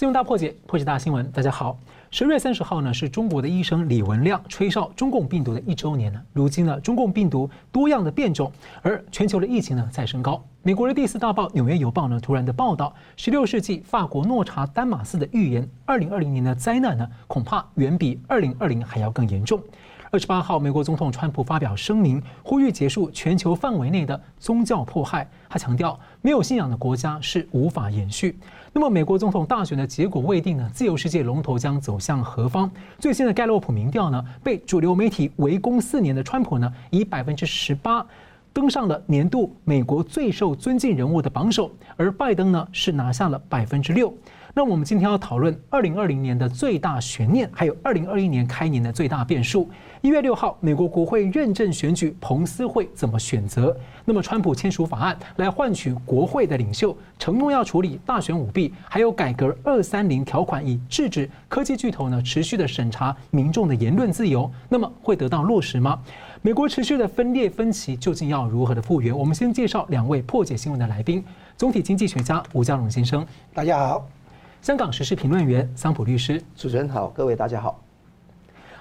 新闻大破解，破解大新闻。大家好，十月三十号呢是中国的医生李文亮吹哨中共病毒的一周年呢。如今呢，中共病毒多样的变种，而全球的疫情呢在升高。美国的第四大报《纽约邮报》呢突然的报道，十六世纪法国诺查丹马斯的预言，二零二零年的灾难呢恐怕远比二零二零还要更严重。二十八号，美国总统川普发表声明，呼吁结束全球范围内的宗教迫害。他强调，没有信仰的国家是无法延续。那么，美国总统大选的结果未定呢？自由世界龙头将走向何方？最新的盖洛普民调呢？被主流媒体围攻四年的川普呢，以百分之十八登上了年度美国最受尊敬人物的榜首，而拜登呢，是拿下了百分之六。那我们今天要讨论二零二零年的最大悬念，还有二零二一年开年的最大变数。一月六号，美国国会认证选举，彭斯会怎么选择？那么，川普签署法案来换取国会的领袖承诺要处理大选舞弊，还有改革二三零条款，以制止科技巨头呢持续的审查民众的言论自由。那么，会得到落实吗？美国持续的分裂分歧，究竟要如何的复原？我们先介绍两位破解新闻的来宾：总体经济学家吴家荣先生，大家好。香港时事评论员桑普律师，主持人好，各位大家好。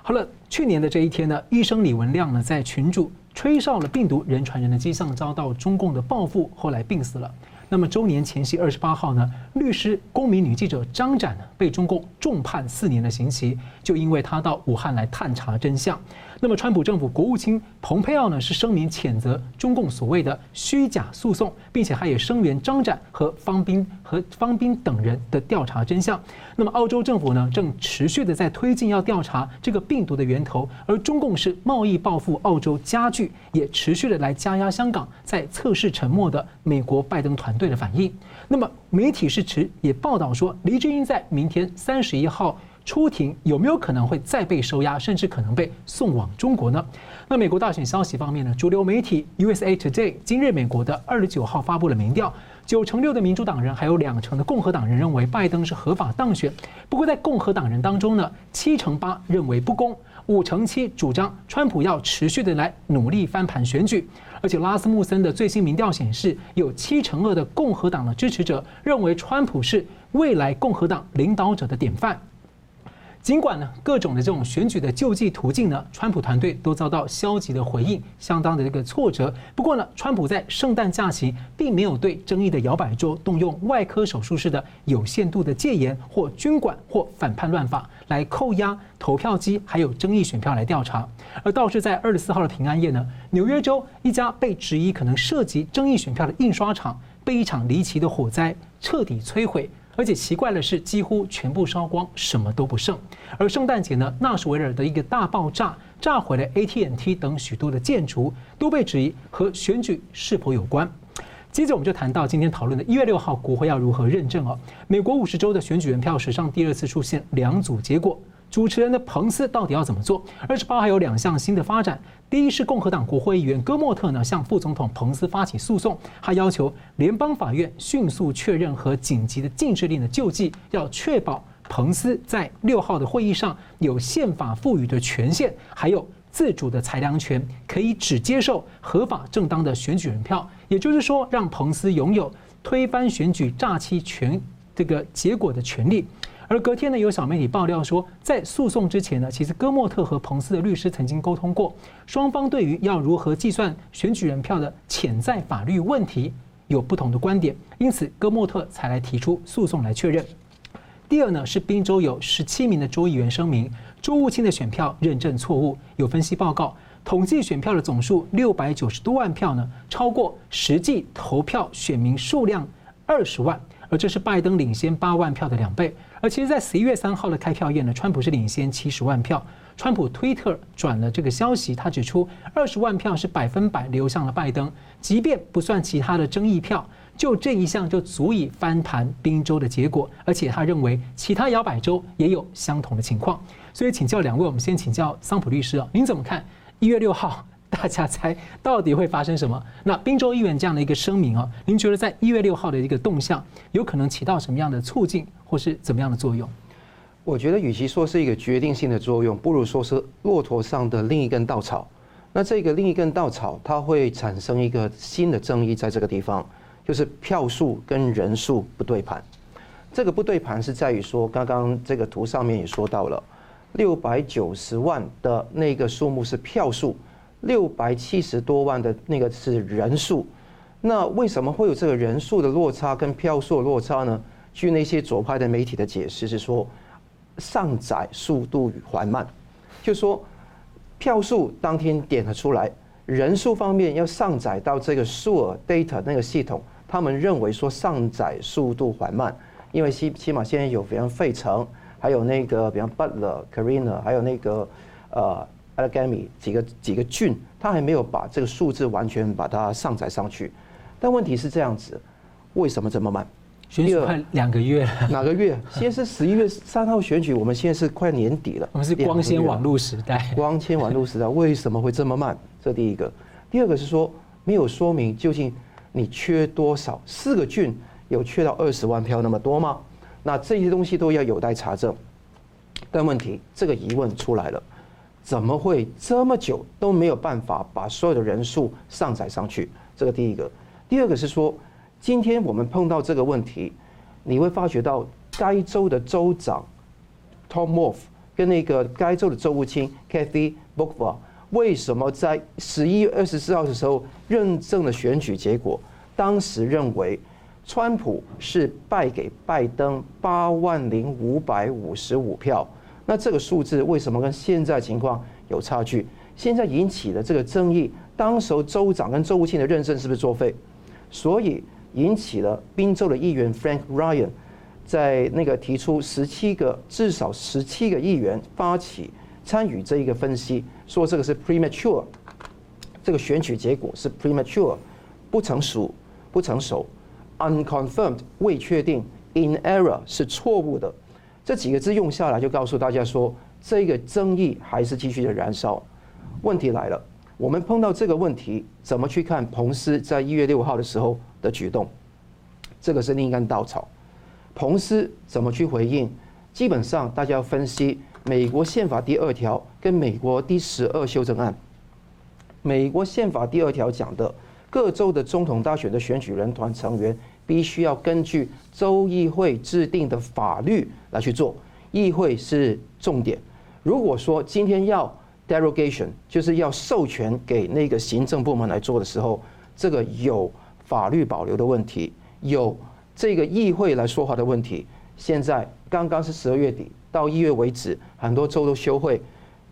好了，去年的这一天呢，医生李文亮呢在群主吹哨了病毒人传人的迹象，遭到中共的报复，后来病死了。那么周年前夕二十八号呢，律师、公民女记者张展呢被中共重判四年的刑期，就因为他到武汉来探查真相。那么，川普政府国务卿蓬佩奥呢是声明谴责中共所谓的虚假诉讼，并且他也声援张展和方斌和方斌等人的调查真相。那么，澳洲政府呢正持续的在推进要调查这个病毒的源头，而中共是贸易报复澳洲加剧，也持续的来加压香港在测试沉默的美国拜登团队的反应。那么，媒体是持也报道说，黎智英在明天三十一号。出庭有没有可能会再被收押，甚至可能被送往中国呢？那美国大选消息方面呢？主流媒体 USA Today 今日美国的二十九号发布了民调，九成六的民主党人还有两成的共和党人认为拜登是合法当选。不过在共和党人当中呢，七成八认为不公，五成七主张川普要持续的来努力翻盘选举。而且拉斯穆森的最新民调显示，有七成二的共和党的支持者认为川普是未来共和党领导者的典范。尽管呢，各种的这种选举的救济途径呢，川普团队都遭到消极的回应，相当的这个挫折。不过呢，川普在圣诞假期并没有对争议的摇摆州动用外科手术式的有限度的戒严或军管或反叛乱法来扣押投票机，还有争议选票来调查，而倒是在二十四号的平安夜呢，纽约州一家被质疑可能涉及争议选票的印刷厂被一场离奇的火灾彻底摧毁。而且奇怪的是，几乎全部烧光，什么都不剩。而圣诞节呢，纳什维尔的一个大爆炸，炸毁了 AT&T 等许多的建筑，都被质疑和选举是否有关。接着我们就谈到今天讨论的一月六号国会要如何认证哦。美国五十州的选举人票史上第二次出现两组结果。主持人的彭斯到底要怎么做？二十八号有两项新的发展。第一是共和党国会议员戈莫特呢向副总统彭斯发起诉讼，他要求联邦法院迅速确认和紧急的禁制令的救济，要确保彭斯在六号的会议上有宪法赋予的权限，还有自主的裁量权，可以只接受合法正当的选举人票，也就是说让彭斯拥有推翻选举诈欺权这个结果的权利。而隔天呢，有小媒体爆料说，在诉讼之前呢，其实戈莫特和彭斯的律师曾经沟通过，双方对于要如何计算选举人票的潜在法律问题有不同的观点，因此戈莫特才来提出诉讼来确认。第二呢，是宾州有十七名的州议员声明，州务卿的选票认证错误，有分析报告统计选票的总数六百九十多万票呢，超过实际投票选民数量二十万，而这是拜登领先八万票的两倍。而其实，在十一月三号的开票夜呢，川普是领先七十万票。川普推特转了这个消息，他指出二十万票是百分百流向了拜登，即便不算其他的争议票，就这一项就足以翻盘宾州的结果。而且他认为其他摇摆州也有相同的情况。所以请教两位，我们先请教桑普律师啊，您怎么看一月六号？大家猜到底会发生什么？那宾州议员这样的一个声明啊，您觉得在一月六号的一个动向，有可能起到什么样的促进或是怎么样的作用？我觉得，与其说是一个决定性的作用，不如说是骆驼上的另一根稻草。那这个另一根稻草，它会产生一个新的争议，在这个地方，就是票数跟人数不对盘。这个不对盘是在于说，刚刚这个图上面也说到了，六百九十万的那个数目是票数，六百七十多万的那个是人数。那为什么会有这个人数的落差跟票数的落差呢？据那些左派的媒体的解释是说，上载速度缓慢，就说票数当天点了出来，人数方面要上载到这个数尔 data 那个系统，他们认为说上载速度缓慢，因为起起码现在有比方费城，还有那个比方 Butler、Carina，还有那个呃 Allegheny 几个几个郡，他还没有把这个数字完全把它上载上去。但问题是这样子，为什么这么慢？选举快两个月了，哪个月？现在是十一月三号选举，我们现在是快年底了。我们是光纤网络时代，光纤网络时代 为什么会这么慢？这第一个。第二个是说没有说明究竟你缺多少？四个郡有缺到二十万票那么多吗？那这些东西都要有待查证。但问题这个疑问出来了，怎么会这么久都没有办法把所有的人数上载上去？这个第一个。第二个是说，今天我们碰到这个问题，你会发觉到该州的州长 Tom Wolf 跟那个该州的州务卿 Kathy Hochul 为什么在十一月二十四号的时候认证了选举结果？当时认为川普是败给拜登八万零五百五十五票，那这个数字为什么跟现在情况有差距？现在引起的这个争议，当时候州长跟州务卿的认证是不是作废？所以引起了宾州的议员 Frank Ryan 在那个提出十七个至少十七个议员发起参与这一个分析，说这个是 premature，这个选举结果是 premature，不成熟、不成熟，unconfirmed 未确定，in error 是错误的。这几个字用下来就告诉大家说，这个争议还是继续的燃烧。问题来了。我们碰到这个问题，怎么去看彭斯在一月六号的时候的举动？这个是另一根稻草。彭斯怎么去回应？基本上大家要分析美国宪法第二条跟美国第十二修正案。美国宪法第二条讲的，各州的总统大选的选举人团成员必须要根据州议会制定的法律来去做，议会是重点。如果说今天要 derogation 就是要授权给那个行政部门来做的时候，这个有法律保留的问题，有这个议会来说话的问题。现在刚刚是十二月底到一月为止，很多州都休会，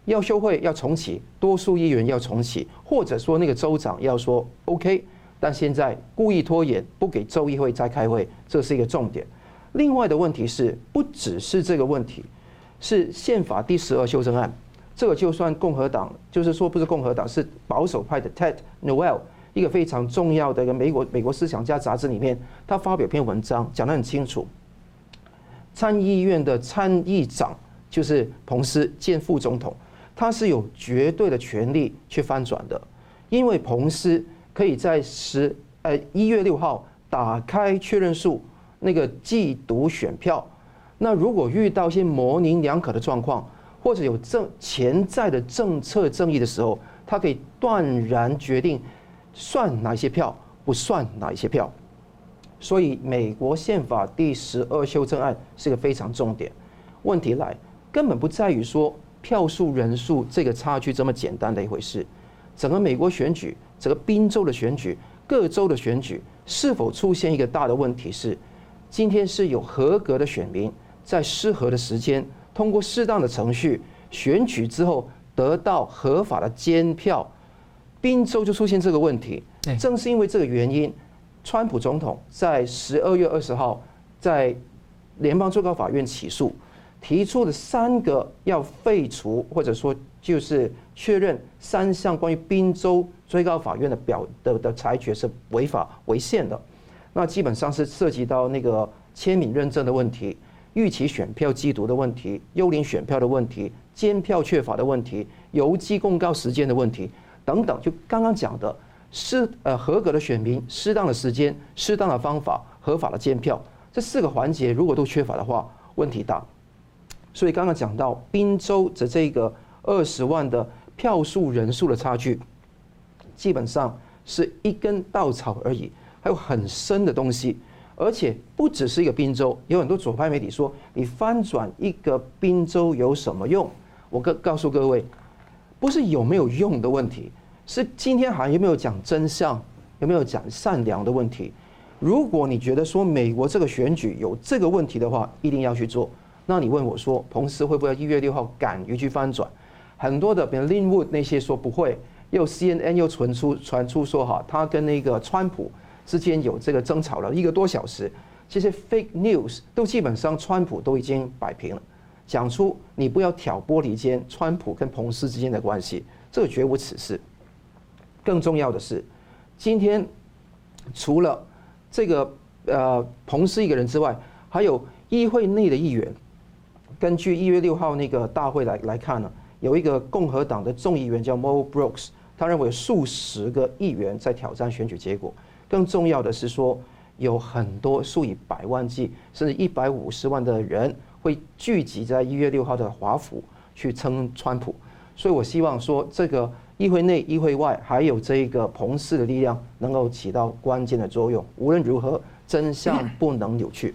要休会要重启，多数议员要重启，或者说那个州长要说 OK，但现在故意拖延，不给州议会再开会，这是一个重点。另外的问题是，不只是这个问题，是宪法第十二修正案。这个就算共和党，就是说不是共和党，是保守派的 Ted Noel，一个非常重要的一个美国美国思想家杂志里面，他发表篇文章讲得很清楚。参议院的参议长就是彭斯兼副总统，他是有绝对的权利去翻转的，因为彭斯可以在十呃一月六号打开确认数那个计读选票，那如果遇到一些模棱两可的状况。或者有政潜在的政策争议的时候，他可以断然决定算哪些票，不算哪一些票。所以，美国宪法第十二修正案是个非常重点。问题来，根本不在于说票数人数这个差距这么简单的一回事。整个美国选举，整个宾州的选举，各州的选举，是否出现一个大的问题是，今天是有合格的选民在适合的时间。通过适当的程序选举之后得到合法的监票，宾州就出现这个问题。正是因为这个原因，川普总统在十二月二十号在联邦最高法院起诉，提出了三个要废除或者说就是确认三项关于宾州最高法院的表的的裁决是违法违宪的。那基本上是涉及到那个签名认证的问题。预期选票计读的问题、幽灵选票的问题、监票缺乏的问题、邮寄公告时间的问题等等，就刚刚讲的，是呃合格的选民、适当的时间、适当的方法、合法的监票，这四个环节如果都缺乏的话，问题大。所以刚刚讲到宾州的这个二十万的票数人数的差距，基本上是一根稻草而已，还有很深的东西。而且不只是一个宾州，有很多左派媒体说，你翻转一个宾州有什么用？我告告诉各位，不是有没有用的问题，是今天好像有没有讲真相，有没有讲善良的问题。如果你觉得说美国这个选举有这个问题的话，一定要去做。那你问我说，彭斯会不会一月六号敢于去翻转？很多的，比如林武那些说不会，又 CNN 又传出传出说哈，他跟那个川普之间有这个争吵了一个多小时。这些 fake news 都基本上川普都已经摆平了，讲出你不要挑拨离间川普跟彭斯之间的关系，这个绝无此事。更重要的是，今天除了这个呃，彭斯一个人之外，还有议会内的议员。根据一月六号那个大会来来看呢，有一个共和党的众议员叫 Mo Brooks，他认为数十个议员在挑战选举结果。更重要的是说，有很多数以百万计，甚至一百五十万的人会聚集在一月六号的华府去撑川普。所以我希望说，这个议会内、议会外，还有这个彭斯的力量，能够起到关键的作用。无论如何。真相不能扭曲，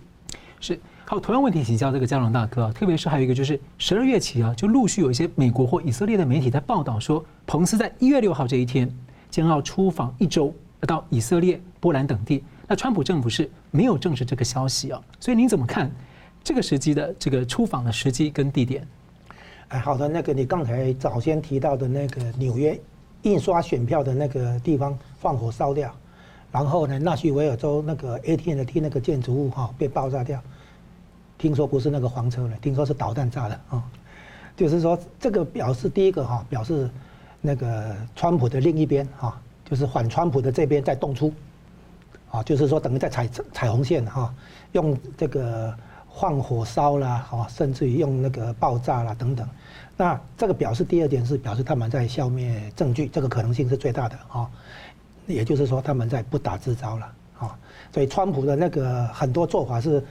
是好。同样问题请教这个嘉龙大哥，特别是还有一个就是十二月起啊，就陆续有一些美国或以色列的媒体在报道说，彭斯在一月六号这一天将要出访一周，到以色列、波兰等地。那川普政府是没有证实这个消息啊，所以您怎么看这个时机的这个出访的时机跟地点？哎，好的，那个你刚才早先提到的那个纽约印刷选票的那个地方放火烧掉。然后呢，纳许维尔州那个 AT&T 那个建筑物哈被爆炸掉，听说不是那个黄车了，听说是导弹炸的啊。就是说，这个表示第一个哈，表示那个川普的另一边哈，就是反川普的这边在动粗，啊，就是说等于在踩踩红线哈，用这个放火烧啦，哈，甚至于用那个爆炸啦等等。那这个表示第二点是表示他们在消灭证据，这个可能性是最大的啊。也就是说，他们在不打自招了啊！所以，川普的那个很多做法是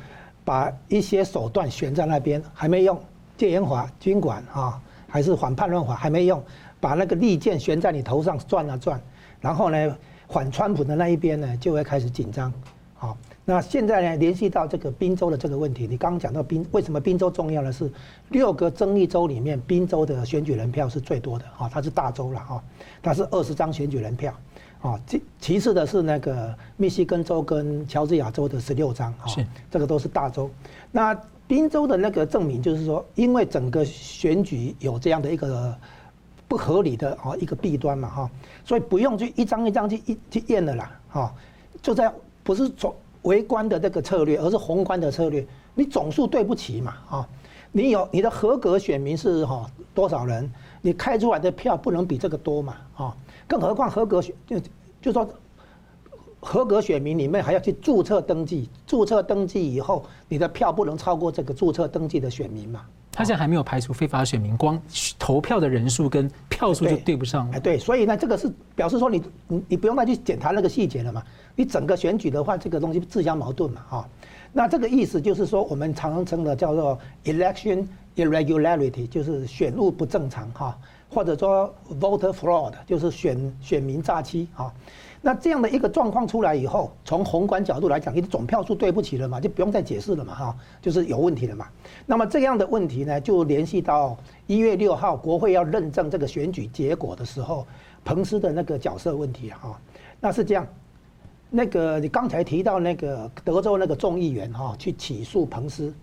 把一些手段悬在那边，还没用戒严法、军管啊，还是反叛乱法还没用，把那个利剑悬在你头上转啊转，然后呢，反川普的那一边呢就会开始紧张。好，那现在呢，联系到这个宾州的这个问题，你刚刚讲到宾为什么宾州重要的是六个争议州里面，宾州的选举人票是最多的啊，它是大州了哈，它是二十张选举人票。哦，其其次的是那个密西根州跟乔治亚州的十六张，哈，这个都是大州。那宾州的那个证明就是说，因为整个选举有这样的一个不合理的啊一个弊端嘛，哈，所以不用去一张一张去一去验了啦，哈，就在不是从微观的这个策略，而是宏观的策略，你总数对不起嘛，啊，你有你的合格选民是哈多少人，你开出来的票不能比这个多嘛，啊。更何况合格选就就说合格选民里面还要去注册登记，注册登记以后，你的票不能超过这个注册登记的选民嘛？他现在还没有排除非法选民，光投票的人数跟票数就对不上。哎，对，所以呢，这个是表示说你你你不用再去检查那个细节了嘛？你整个选举的话，这个东西自相矛盾嘛？哈，那这个意思就是说，我们常常称的叫做 election irregularity，就是选务不正常哈。或者说 voter fraud 就是选选民诈欺啊，那这样的一个状况出来以后，从宏观角度来讲，你的总票数对不起了嘛，就不用再解释了嘛哈，就是有问题了嘛。那么这样的问题呢，就联系到一月六号国会要认证这个选举结果的时候，彭斯的那个角色问题哈，那是这样，那个你刚才提到那个德州那个众议员哈，去起诉彭斯，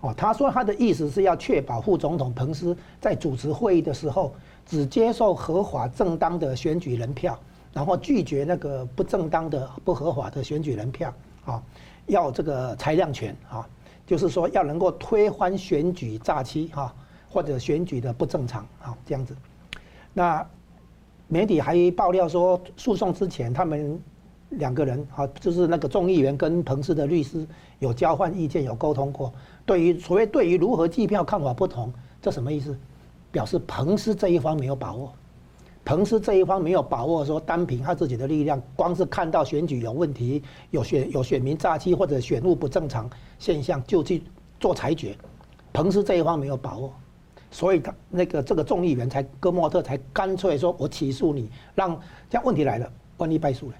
哦，他说他的意思是要确保副总统彭斯在主持会议的时候。只接受合法正当的选举人票，然后拒绝那个不正当的不合法的选举人票啊，要这个裁量权啊，就是说要能够推翻选举诈欺哈，或者选举的不正常啊这样子。那媒体还爆料说，诉讼之前他们两个人啊，就是那个众议员跟彭斯的律师有交换意见，有沟通过。对于所谓对于如何计票看法不同，这什么意思？表示彭斯这一方没有把握，彭斯这一方没有把握，说单凭他自己的力量，光是看到选举有问题、有选有选民诈欺或者选务不正常现象就去做裁决，彭斯这一方没有把握，所以他那个这个众议员才戈莫特才干脆说：“我起诉你，让这样问题来了，万一败诉了，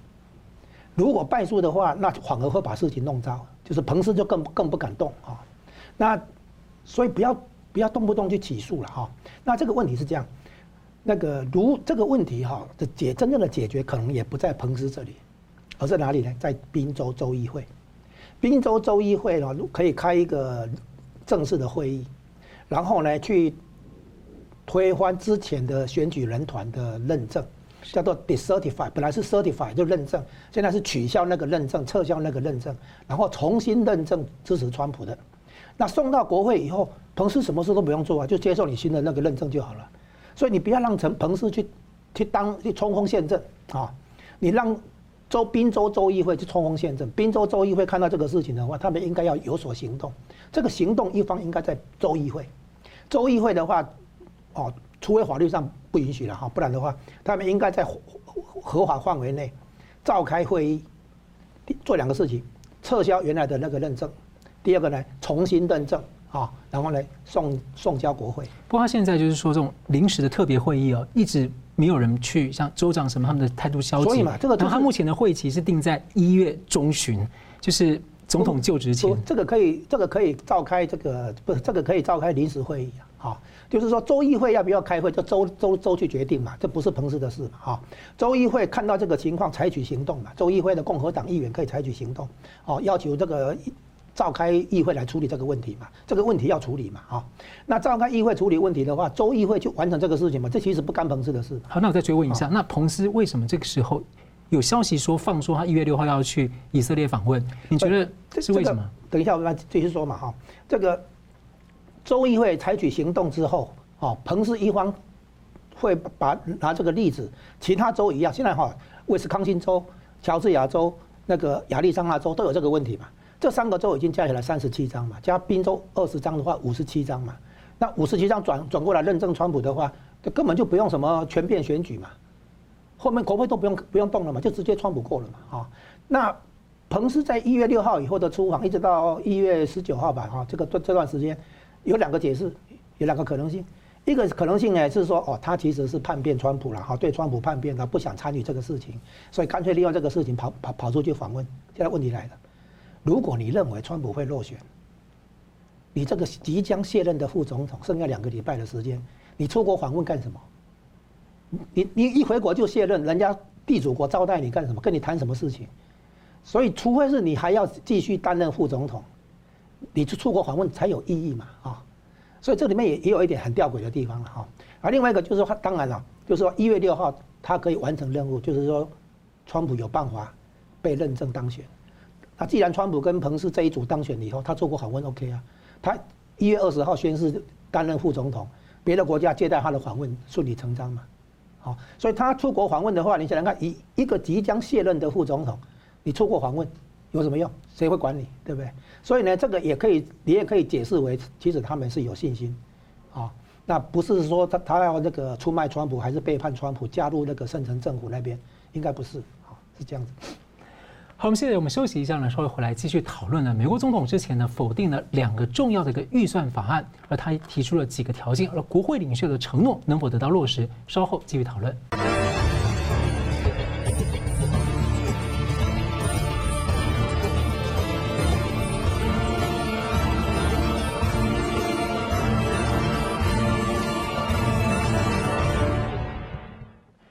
如果败诉的话，那反而会把事情弄糟。”就是彭斯就更更不敢动啊。那所以不要不要动不动就起诉了哈。那这个问题是这样，那个如这个问题哈的解真正的解决可能也不在彭斯这里，而在哪里呢？在宾州州议会。宾州州议会呢可以开一个正式的会议，然后呢去推翻之前的选举人团的认证。叫做 decertify，本来是 certify 就认证，现在是取消那个认证，撤销那个认证，然后重新认证支持川普的。那送到国会以后，彭斯什么事都不用做啊，就接受你新的那个认证就好了。所以你不要让陈彭斯去去当去冲锋陷阵啊！你让州宾州州议会去冲锋陷阵，宾州州议会看到这个事情的话，他们应该要有所行动。这个行动一方应该在州议会，州议会的话，哦。除非法律上不允许了哈，不然的话，他们应该在合法范围内召开会议，做两个事情：撤销原来的那个认证，第二个呢，重新认证啊，然后呢，送送交国会。不过他现在就是说这种临时的特别会议哦，一直没有人去，像州长什么他们的态度消极。所以嘛，这个他目前的会期是定在一月中旬，就是总统就职前。这个可以，这个可以召开这个不是这个可以召开临时会议啊。就是说，州议会要不要开会，就州州州去决定嘛，这不是彭斯的事嘛，哈。州议会看到这个情况，采取行动嘛。州议会的共和党议员可以采取行动，哦，要求这个召开议会来处理这个问题嘛。这个问题要处理嘛，哈。那召开议会处理问题的话，州议会就完成这个事情嘛。这其实不干彭斯的事。好，那我再追问一下，那彭斯为什么这个时候有消息说放说他一月六号要去以色列访问？你觉得这是为什么？等一下，我们继续说嘛，哈。这个。州议会采取行动之后，哦，彭斯一方会把拿这个例子，其他州一样。现在哈，威斯康星州、乔治亚州、那个亚利桑那州都有这个问题嘛。这三个州已经加起来三十七张嘛，加宾州二十张的话，五十七张嘛。那五十七张转转过来认证川普的话，就根本就不用什么全变选举嘛，后面国会都不用不用动了嘛，就直接川普过了嘛。哈，那彭斯在一月六号以后的出访，一直到一月十九号吧，哈，这个这这段时间。有两个解释，有两个可能性。一个可能性呢是说，哦，他其实是叛变川普了，哈，对川普叛变，他不想参与这个事情，所以干脆利用这个事情跑跑跑出去访问。现在问题来了，如果你认为川普会落选，你这个即将卸任的副总统，剩下两个礼拜的时间，你出国访问干什么？你你一回国就卸任，人家地主国招待你干什么？跟你谈什么事情？所以，除非是你还要继续担任副总统。你去出国访问才有意义嘛啊，所以这里面也也有一点很吊诡的地方了哈。而另外一个就是说，当然了，就是说一月六号他可以完成任务，就是说，川普有办法被认证当选。那既然川普跟彭斯这一组当选以后，他出国访问 OK 啊，他一月二十号宣誓担任副总统，别的国家接待他的访问顺理成章嘛。好，所以他出国访问的话，你想想看，一一个即将卸任的副总统，你出国访问有什么用？谁会管你？对不对？所以呢，这个也可以，你也可以解释为，其实他们是有信心，啊，那不是说他他要那个出卖川普，还是背叛川普，加入那个圣城政府那边，应该不是，啊，是这样子。好，我们现在我们休息一下呢，稍微回来继续讨论呢。美国总统之前呢否定了两个重要的一个预算法案，而他提出了几个条件，而国会领袖的承诺能否得到落实？稍后继续讨论。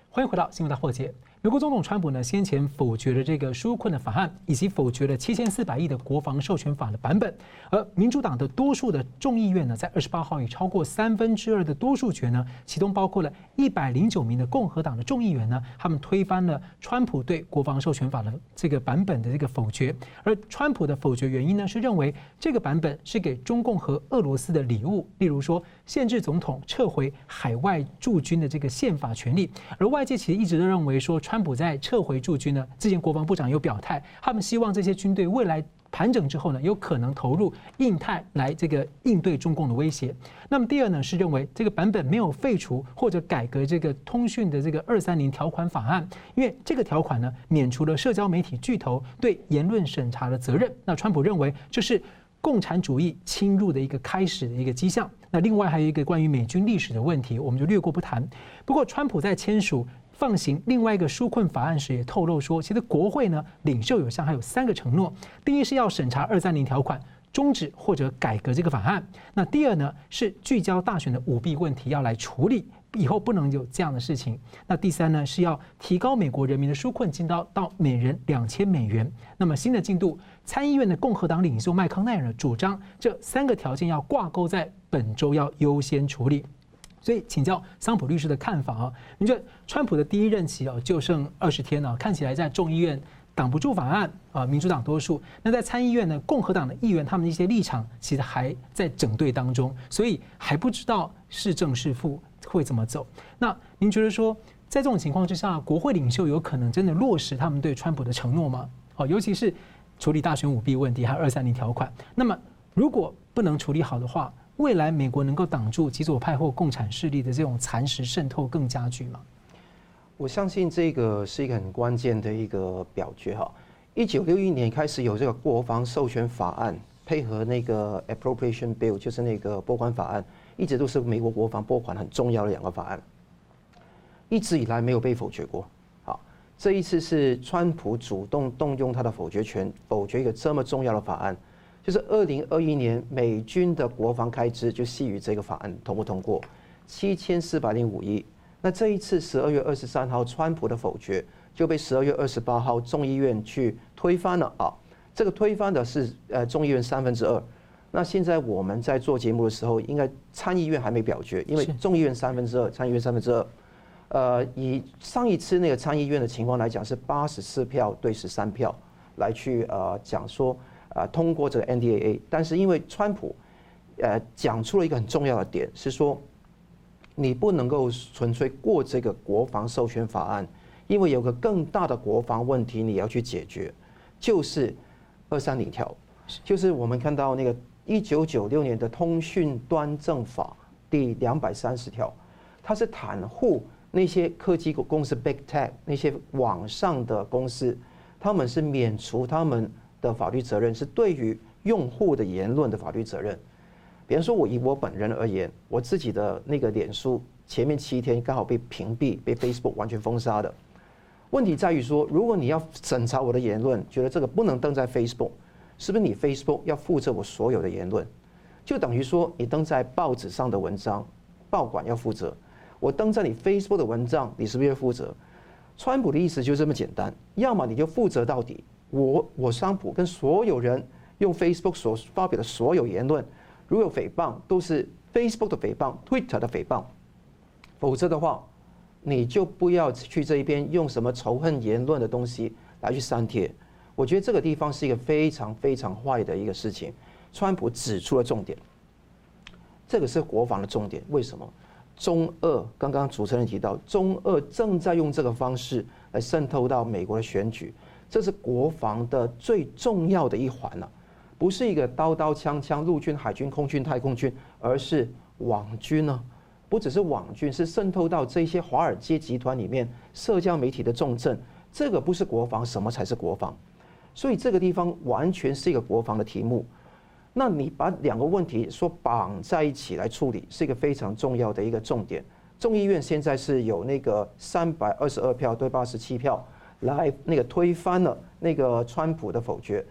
欢迎回到新闻大破解。美国总统川普呢，先前否决了这个纾困的法案，以及否决了七千四百亿的国防授权法的版本。而民主党的多数的众议院呢，在二十八号以超过三分之二的多数决呢，其中包括了一百零九名的共和党的众议员呢，他们推翻了川普对国防授权法的这个版本的这个否决。而川普的否决原因呢，是认为这个版本是给中共和俄罗斯的礼物，例如说限制总统撤回海外驻军的这个宪法权利。而外界其实一直都认为说，川普在撤回驻军呢，之前国防部长有表态，他们希望这些军队未来盘整之后呢，有可能投入印太来这个应对中共的威胁。那么第二呢，是认为这个版本没有废除或者改革这个通讯的这个二三零条款法案，因为这个条款呢，免除了社交媒体巨头对言论审查的责任。那川普认为这是共产主义侵入的一个开始的一个迹象。那另外还有一个关于美军历史的问题，我们就略过不谈。不过川普在签署。放行另外一个纾困法案时，也透露说，其实国会呢领袖有项还有三个承诺：第一是要审查二三零条款，终止或者改革这个法案；那第二呢是聚焦大选的舞弊问题要来处理，以后不能有这样的事情；那第三呢是要提高美国人民的纾困金刀到每人两千美元。那么新的进度，参议院的共和党领袖麦康奈尔主张这三个条件要挂钩在本周要优先处理。所以，请教桑普律师的看法啊？你觉得川普的第一任期哦，就剩二十天了，看起来在众议院挡不住法案啊，民主党多数。那在参议院呢，共和党的议员他们的一些立场其实还在整队当中，所以还不知道是正是负会怎么走。那您觉得说，在这种情况之下，国会领袖有可能真的落实他们对川普的承诺吗？哦，尤其是处理大选舞弊问题，还有二三零条款。那么，如果不能处理好的话，未来美国能够挡住极左派或共产势力的这种蚕食渗透更加剧吗？我相信这个是一个很关键的一个表决哈。一九六一年开始有这个国防授权法案，配合那个 Appropriation Bill，就是那个拨款法案，一直都是美国国防拨款很重要的两个法案，一直以来没有被否决过。好，这一次是川普主动动用他的否决权，否决一个这么重要的法案。就是二零二一年美军的国防开支就系于这个法案通不通过，七千四百零五亿。那这一次十二月二十三号川普的否决就被十二月二十八号众议院去推翻了啊。这个推翻的是呃众议院三分之二。那现在我们在做节目的时候，应该参议院还没表决，因为众议院三分之二，参议院三分之二。呃，以上一次那个参议院的情况来讲，是八十四票对十三票来去呃讲说。啊，通过这个 NDAA，但是因为川普，呃，讲出了一个很重要的点，是说，你不能够纯粹过这个国防授权法案，因为有个更大的国防问题你要去解决，就是二三零条，就是我们看到那个一九九六年的通讯端正法第两百三十条，它是袒护那些科技公司 Big Tech 那些网上的公司，他们是免除他们。的法律责任是对于用户的言论的法律责任。比方说，我以我本人而言，我自己的那个脸书前面七天刚好被屏蔽，被 Facebook 完全封杀的。问题在于说，如果你要审查我的言论，觉得这个不能登在 Facebook，是不是你 Facebook 要负责我所有的言论？就等于说，你登在报纸上的文章，报馆要负责；我登在你 Facebook 的文章，你是不是要负责？川普的意思就这么简单，要么你就负责到底。我我桑普跟所有人用 Facebook 所发表的所有言论，如有诽谤，都是 Facebook 的诽谤，Twitter 的诽谤。否则的话，你就不要去这一边用什么仇恨言论的东西来去删帖。我觉得这个地方是一个非常非常坏的一个事情。川普指出了重点，这个是国防的重点。为什么？中俄刚刚主持人提到，中俄正在用这个方式来渗透到美国的选举。这是国防的最重要的一环了，不是一个刀刀枪枪陆军、海军、空军、太空军，而是网军呢？不只是网军，是渗透到这些华尔街集团里面，社交媒体的重镇。这个不是国防，什么才是国防？所以这个地方完全是一个国防的题目。那你把两个问题说绑在一起来处理，是一个非常重要的一个重点。众议院现在是有那个三百二十二票对八十七票。来那个推翻了那个川普的否决，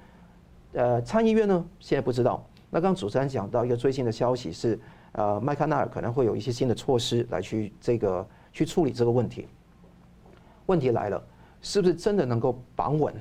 呃，参议院呢现在不知道。那刚主持人讲到一个最新的消息是，呃，麦康奈尔可能会有一些新的措施来去这个去处理这个问题。问题来了，是不是真的能够绑稳？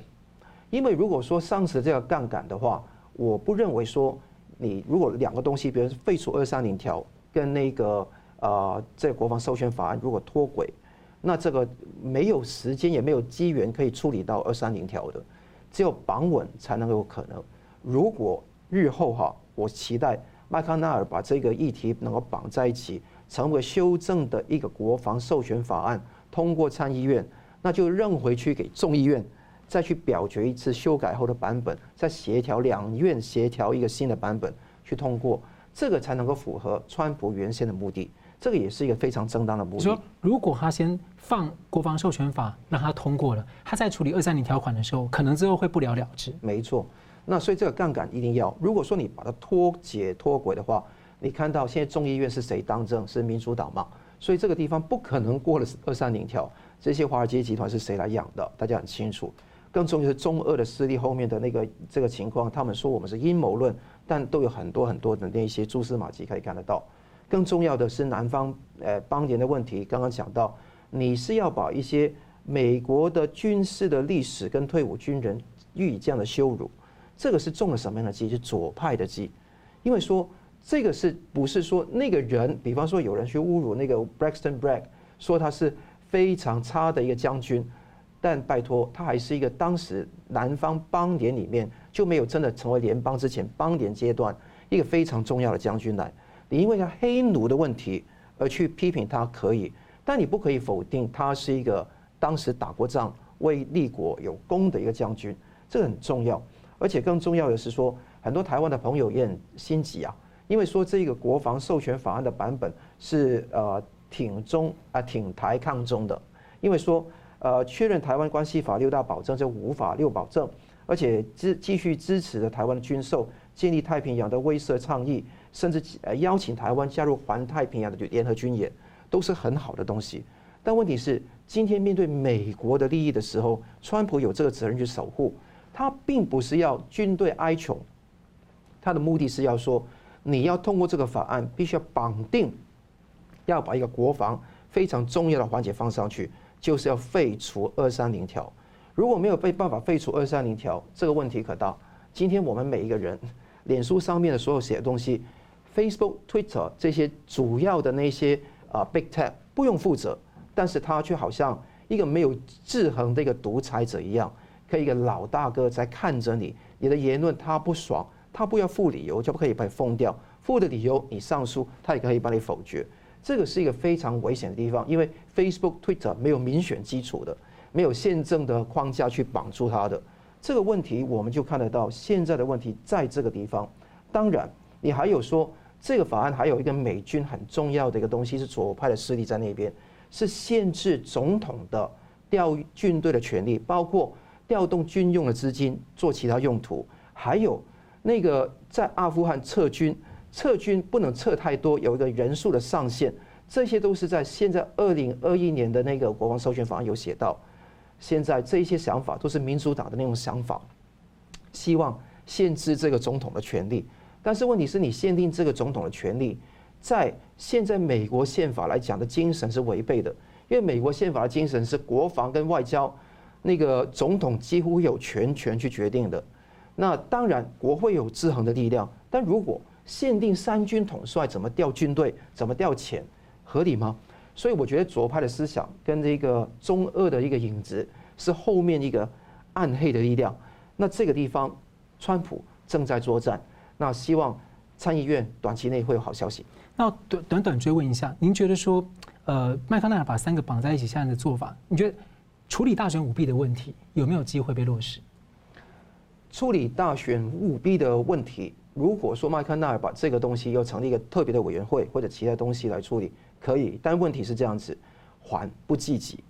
因为如果说上次这个杠杆的话，我不认为说你如果两个东西，比如废除二三零条跟那个呃这个国防授权法案如果脱轨。那这个没有时间也没有机缘可以处理到二三零条的，只有绑稳才能有可能。如果日后哈，我期待麦康奈尔把这个议题能够绑在一起，成为修正的一个国防授权法案通过参议院，那就扔回去给众议院再去表决一次修改后的版本，再协调两院协调一个新的版本去通过，这个才能够符合川普原先的目的。这个也是一个非常正当的目的。说，如果他先放国防授权法让他通过了，他在处理二三零条款的时候，可能之后会不了了之。没错，那所以这个杠杆一定要。如果说你把它脱节脱轨的话，你看到现在众议院是谁当政？是民主党嘛？所以这个地方不可能过了二三零条。这些华尔街集团是谁来养的，大家很清楚。更重要是中俄的势力后面的那个这个情况，他们说我们是阴谋论，但都有很多很多的那些蛛丝马迹可以看得到。更重要的是南方呃邦联的问题，刚刚讲到，你是要把一些美国的军事的历史跟退伍军人予以这样的羞辱，这个是中了什么样的计？是左派的计，因为说这个是不是说那个人，比方说有人去侮辱那个 Braxton Bragg，说他是非常差的一个将军。但拜托，他还是一个当时南方邦联里面就没有真的成为联邦之前邦联阶段一个非常重要的将军来。你因为他黑奴的问题而去批评他可以，但你不可以否定他是一个当时打过仗、为立国有功的一个将军，这很重要。而且更重要的是说，很多台湾的朋友也很心急啊，因为说这个国防授权法案的版本是呃挺中啊挺台抗中的，因为说。呃，确认台湾关系法六大保证，这五法六保证，而且支继续支持的台湾的军售，建立太平洋的威慑倡议，甚至呃邀请台湾加入环太平洋的联合军演，都是很好的东西。但问题是，今天面对美国的利益的时候，川普有这个责任去守护。他并不是要军队哀求，他的目的是要说，你要通过这个法案，必须要绑定，要把一个国防非常重要的环节放上去。就是要废除二三零条，如果没有被办法废除二三零条，这个问题可大。今天我们每一个人，脸书上面的所有写的东西，Facebook、Twitter 这些主要的那些啊 Big Tech 不用负责，但是他却好像一个没有制衡的一个独裁者一样，可以一个老大哥在看着你，你的言论他不爽，他不要附理由就不可以把你封掉，附的理由你上诉，他也可以把你否决。这个是一个非常危险的地方，因为 Facebook、Twitter 没有民选基础的，没有宪政的框架去绑住它的。这个问题我们就看得到，现在的问题在这个地方。当然，你还有说这个法案还有一个美军很重要的一个东西是左派的势力在那边，是限制总统的调军队的权利，包括调动军用的资金做其他用途，还有那个在阿富汗撤军。撤军不能撤太多，有一个人数的上限，这些都是在现在二零二一年的那个国防授权法案有写到。现在这一些想法都是民主党的那种想法，希望限制这个总统的权利。但是问题是你限定这个总统的权利，在现在美国宪法来讲的精神是违背的，因为美国宪法的精神是国防跟外交，那个总统几乎有全权去决定的。那当然国会有制衡的力量，但如果限定三军统帅怎么调军队，怎么调遣，合理吗？所以我觉得左派的思想跟这个中二的一个影子是后面一个暗黑的力量。那这个地方，川普正在作战。那希望参议院短期内会有好消息。那短短短追问一下，您觉得说，呃，麦康奈尔把三个绑在一起，现在的做法，你觉得处理大选舞弊的问题有没有机会被落实？处理大选舞弊的问题。如果说麦克纳尔把这个东西又成立一个特别的委员会或者其他东西来处理，可以。但问题是这样子，还不积极，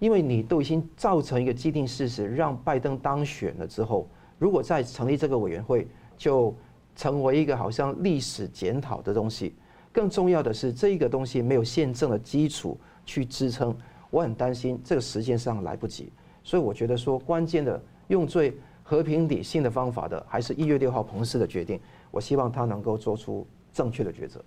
因为你都已经造成一个既定事实，让拜登当选了之后，如果再成立这个委员会，就成为一个好像历史检讨的东西。更重要的是，这一个东西没有宪政的基础去支撑，我很担心这个时间上来不及。所以我觉得说，关键的用最。和平理性的方法的，还是一月六号彭斯的决定。我希望他能够做出正确的抉择。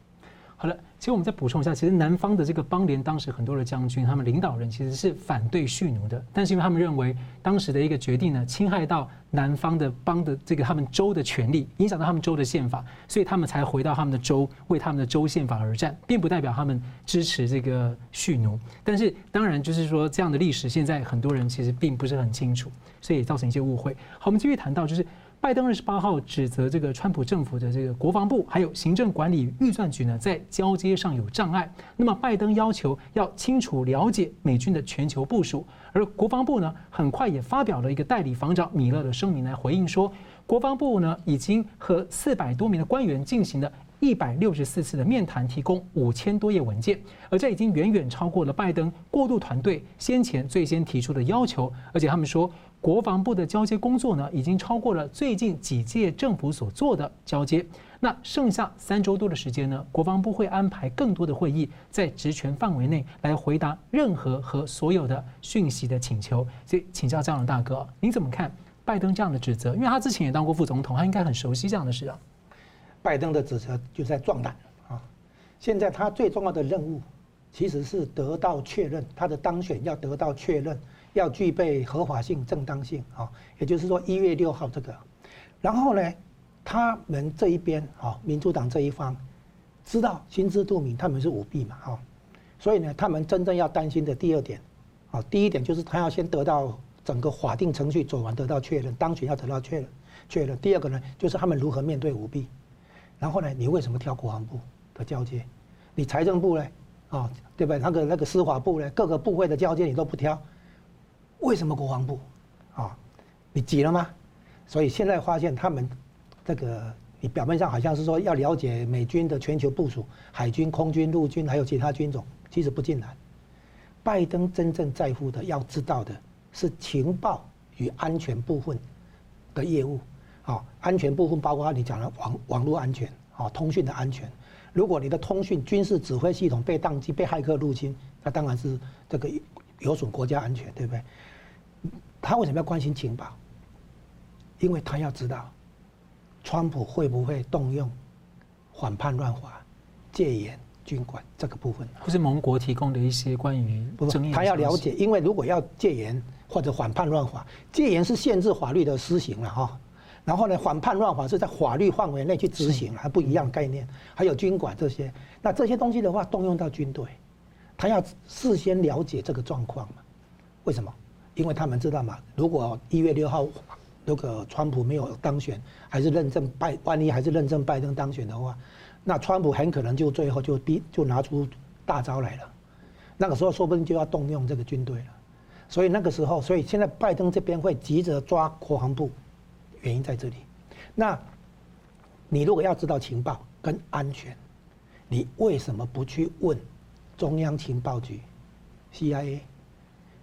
好了，其实我们再补充一下，其实南方的这个邦联当时很多的将军，他们领导人其实是反对蓄奴的，但是因为他们认为当时的一个决定呢，侵害到南方的邦的这个他们州的权利，影响到他们州的宪法，所以他们才回到他们的州，为他们的州宪法而战，并不代表他们支持这个蓄奴。但是当然就是说，这样的历史现在很多人其实并不是很清楚，所以造成一些误会。好，我们继续谈到就是。拜登二十八号指责这个川普政府的这个国防部还有行政管理预算局呢，在交接上有障碍。那么拜登要求要清楚了解美军的全球部署，而国防部呢，很快也发表了一个代理防长米勒的声明来回应说，国防部呢已经和四百多名的官员进行了一百六十四次的面谈，提供五千多页文件，而这已经远远超过了拜登过渡团队先前最先提出的要求。而且他们说，国防部的交接工作呢，已经超过了最近几届政府所做的交接。那剩下三周多的时间呢，国防部会安排更多的会议，在职权范围内来回答任何和所有的讯息的请求。所以，请教张荣大哥，您怎么看拜登这样的指责？因为他之前也当过副总统，他应该很熟悉这样的事啊。拜登的指责就在壮胆啊！现在他最重要的任务，其实是得到确认，他的当选要得到确认，要具备合法性、正当性啊。也就是说，一月六号这个，然后呢？他们这一边啊，民主党这一方知道心知肚明，他们是舞弊嘛，哈，所以呢，他们真正要担心的第二点，啊，第一点就是他要先得到整个法定程序走完，得到确认，当选要得到确认，确认。第二个呢，就是他们如何面对舞弊。然后呢，你为什么挑国防部的交接？你财政部呢？啊，对不对？那个那个司法部呢？各个部会的交接你都不挑，为什么国防部？啊，你急了吗？所以现在发现他们。这个你表面上好像是说要了解美军的全球部署，海军、空军、陆军还有其他军种，其实不尽然。拜登真正在乎的、要知道的是情报与安全部分的业务。啊，安全部分包括你讲的网网络安全，啊，通讯的安全。如果你的通讯军事指挥系统被当机、被骇客入侵，那当然是这个有损国家安全，对不对？他为什么要关心情报？因为他要知道。川普会不会动用反叛乱法、戒严、军管这个部分？不是盟国提供的一些关于争议。他要了解，因为如果要戒严或者反叛乱法，戒严是限制法律的施行了哈。然后呢，反叛乱法是在法律范围内去执行，还不一样概念。还有军管这些，那这些东西的话，动用到军队，他要事先了解这个状况嘛？为什么？因为他们知道嘛，如果一月六号。如果川普没有当选，还是认证拜，万一还是认证拜登当选的话，那川普很可能就最后就逼就拿出大招来了。那个时候说不定就要动用这个军队了。所以那个时候，所以现在拜登这边会急着抓国防部，原因在这里。那你如果要知道情报跟安全，你为什么不去问中央情报局 CIA？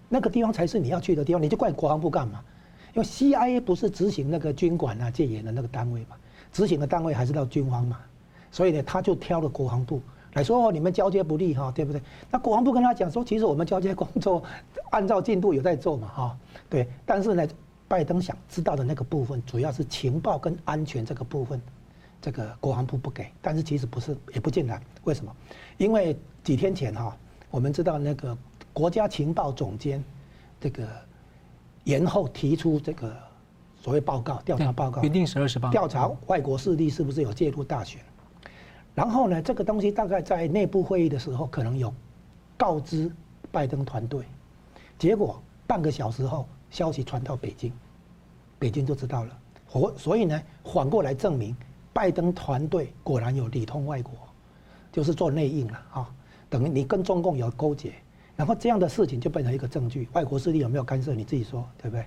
那个地方才是你要去的地方，你就怪国防部干嘛？因为 CIA 不是执行那个军管啊、戒严的那个单位嘛，执行的单位还是到军方嘛，所以呢，他就挑了国防部来说哦，你们交接不利哈，对不对？那国防部跟他讲说，其实我们交接工作按照进度有在做嘛，哈，对。但是呢，拜登想知道的那个部分，主要是情报跟安全这个部分，这个国防部不给。但是其实不是，也不尽然。为什么？因为几天前哈，我们知道那个国家情报总监这个。延后提出这个所谓报告调查报告，原定十二十八调查外国势力是不是有介入大选，然后呢，这个东西大概在内部会议的时候可能有告知拜登团队，结果半个小时后消息传到北京，北京就知道了，所所以呢，反过来证明拜登团队果然有里通外国，就是做内应了啊，等于你跟中共有勾结。然后这样的事情就变成一个证据，外国势力有没有干涉？你自己说，对不对？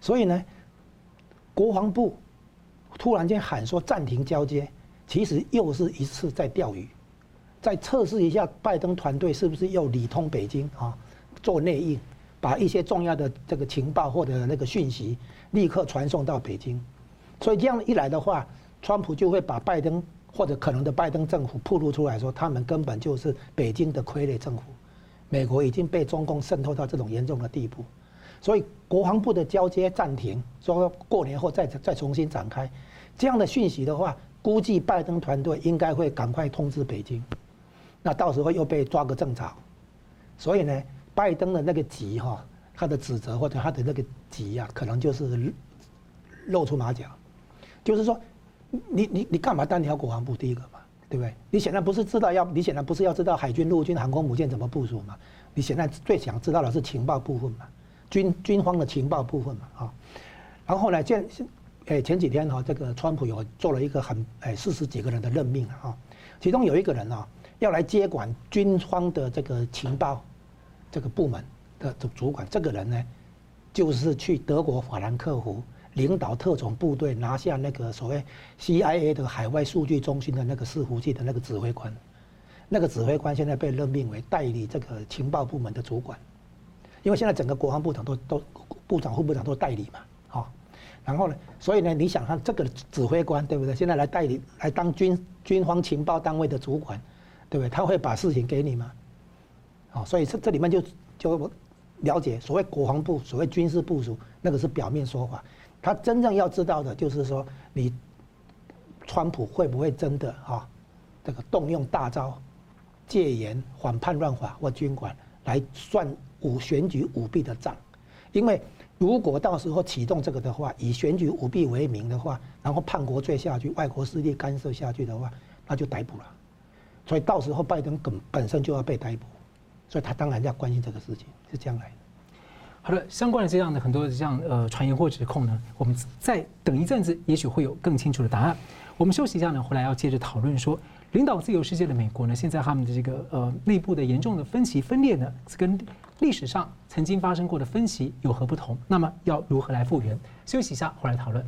所以呢，国防部突然间喊说暂停交接，其实又是一次在钓鱼，在测试一下拜登团队是不是又里通北京啊，做内应，把一些重要的这个情报或者那个讯息立刻传送到北京。所以这样一来的话，川普就会把拜登或者可能的拜登政府暴露出来说，他们根本就是北京的傀儡政府。美国已经被中共渗透到这种严重的地步，所以国防部的交接暂停，说过年后再再重新展开，这样的讯息的话，估计拜登团队应该会赶快通知北京，那到时候又被抓个正着，所以呢，拜登的那个急哈，他的指责或者他的那个急呀，可能就是露出马脚，就是说，你你你干嘛单挑国防部？第一个。对不对？你显然不是知道要，你显然不是要知道海军、陆军、航空母舰怎么部署嘛？你现在最想知道的是情报部分嘛？军军方的情报部分嘛？啊，然后呢，现诶前几天哈，这个川普有做了一个很诶四十几个人的任命啊，其中有一个人啊要来接管军方的这个情报这个部门的主主管，这个人呢就是去德国法兰克福领导特种部队拿下那个所谓 CIA 的海外数据中心的那个伺服器的那个指挥官，那个指挥官现在被任命为代理这个情报部门的主管，因为现在整个国防部长都都部长副部长都代理嘛，好，然后呢，所以呢，你想看这个指挥官对不对？现在来代理来当军军方情报单位的主管，对不对？他会把事情给你吗？好，所以这这里面就就了解所谓国防部所谓军事部署，那个是表面说法。他真正要知道的就是说，你川普会不会真的啊，这个动用大招、戒严、反叛乱法或军管来算舞选举舞弊的账？因为如果到时候启动这个的话，以选举舞弊为名的话，然后叛国罪下去，外国势力干涉下去的话，那就逮捕了。所以到时候拜登本本身就要被逮捕，所以他当然要关心这个事情，是这样来的。好了，相关的这样的很多的这样呃传言或指控呢，我们再等一阵子，也许会有更清楚的答案。我们休息一下呢，回来要接着讨论说，领导自由世界的美国呢，现在他们的这个呃内部的严重的分歧分裂呢，是跟历史上曾经发生过的分歧有何不同？那么要如何来复原？休息一下，回来讨论。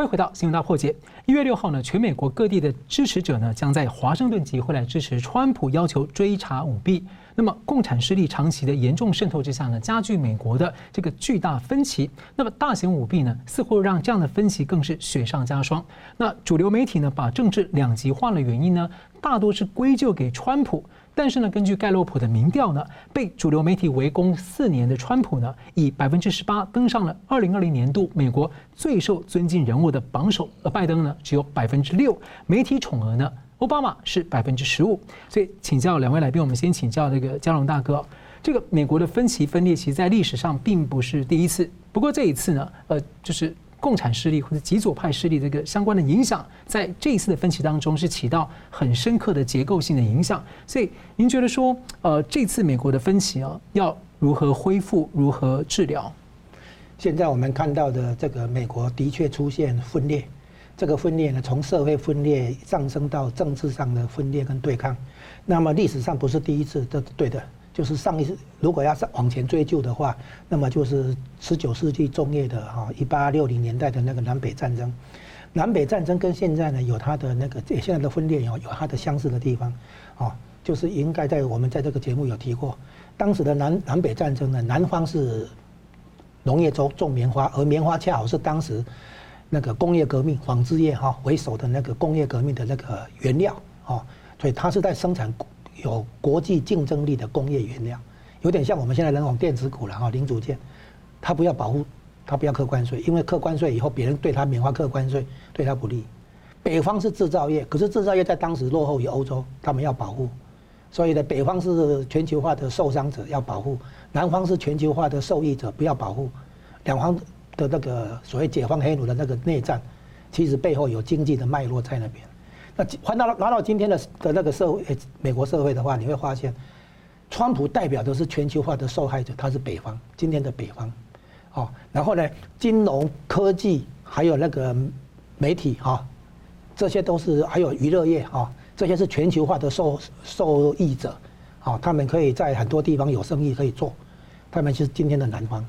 欢迎回到《新闻大破解》。一月六号呢，全美国各地的支持者呢，将在华盛顿集会来支持川普要求追查舞弊。那么，共产势力长期的严重渗透之下呢，加剧美国的这个巨大分歧。那么，大型舞弊呢，似乎让这样的分歧更是雪上加霜。那主流媒体呢，把政治两极化的原因呢，大多是归咎给川普。但是呢，根据盖洛普的民调呢，被主流媒体围攻四年的川普呢，以百分之十八登上了二零二零年度美国最受尊敬人物的榜首，而拜登呢只有百分之六，媒体宠儿呢，奥巴马是百分之十五。所以请教两位来宾，我们先请教这个佳龙大哥，这个美国的分歧分裂，其实在历史上并不是第一次，不过这一次呢，呃，就是。共产势力或者极左派势力这个相关的影响，在这一次的分歧当中是起到很深刻的结构性的影响。所以您觉得说，呃，这次美国的分歧啊，要如何恢复，如何治疗？现在我们看到的这个美国的确出现分裂，这个分裂呢，从社会分裂上升到政治上的分裂跟对抗。那么历史上不是第一次，这是对的。就是上一次，如果要往前追究的话，那么就是十九世纪中叶的哈一八六零年代的那个南北战争。南北战争跟现在呢有它的那个现在的分裂有有它的相似的地方，啊，就是应该在我们在这个节目有提过，当时的南南北战争呢，南方是农业州种棉花，而棉花恰好是当时那个工业革命纺织业哈为首的那个工业革命的那个原料啊，所以它是在生产。有国际竞争力的工业原料，有点像我们现在人往电子股了哈，零组件，他不要保护，他不要课关税，因为课关税以后别人对他免花课关税，对他不利。北方是制造业，可是制造业在当时落后于欧洲，他们要保护，所以呢，北方是全球化的受伤者要保护，南方是全球化的受益者不要保护，两方的那个所谓解放黑奴的那个内战，其实背后有经济的脉络在那边。那换到拿到今天的的那个社会，美国社会的话，你会发现，川普代表的是全球化的受害者，他是北方，今天的北方，哦，然后呢，金融科技还有那个媒体哈，这些都是还有娱乐业哈，这些是全球化的受受益者，啊，他们可以在很多地方有生意可以做，他们是今天的南方，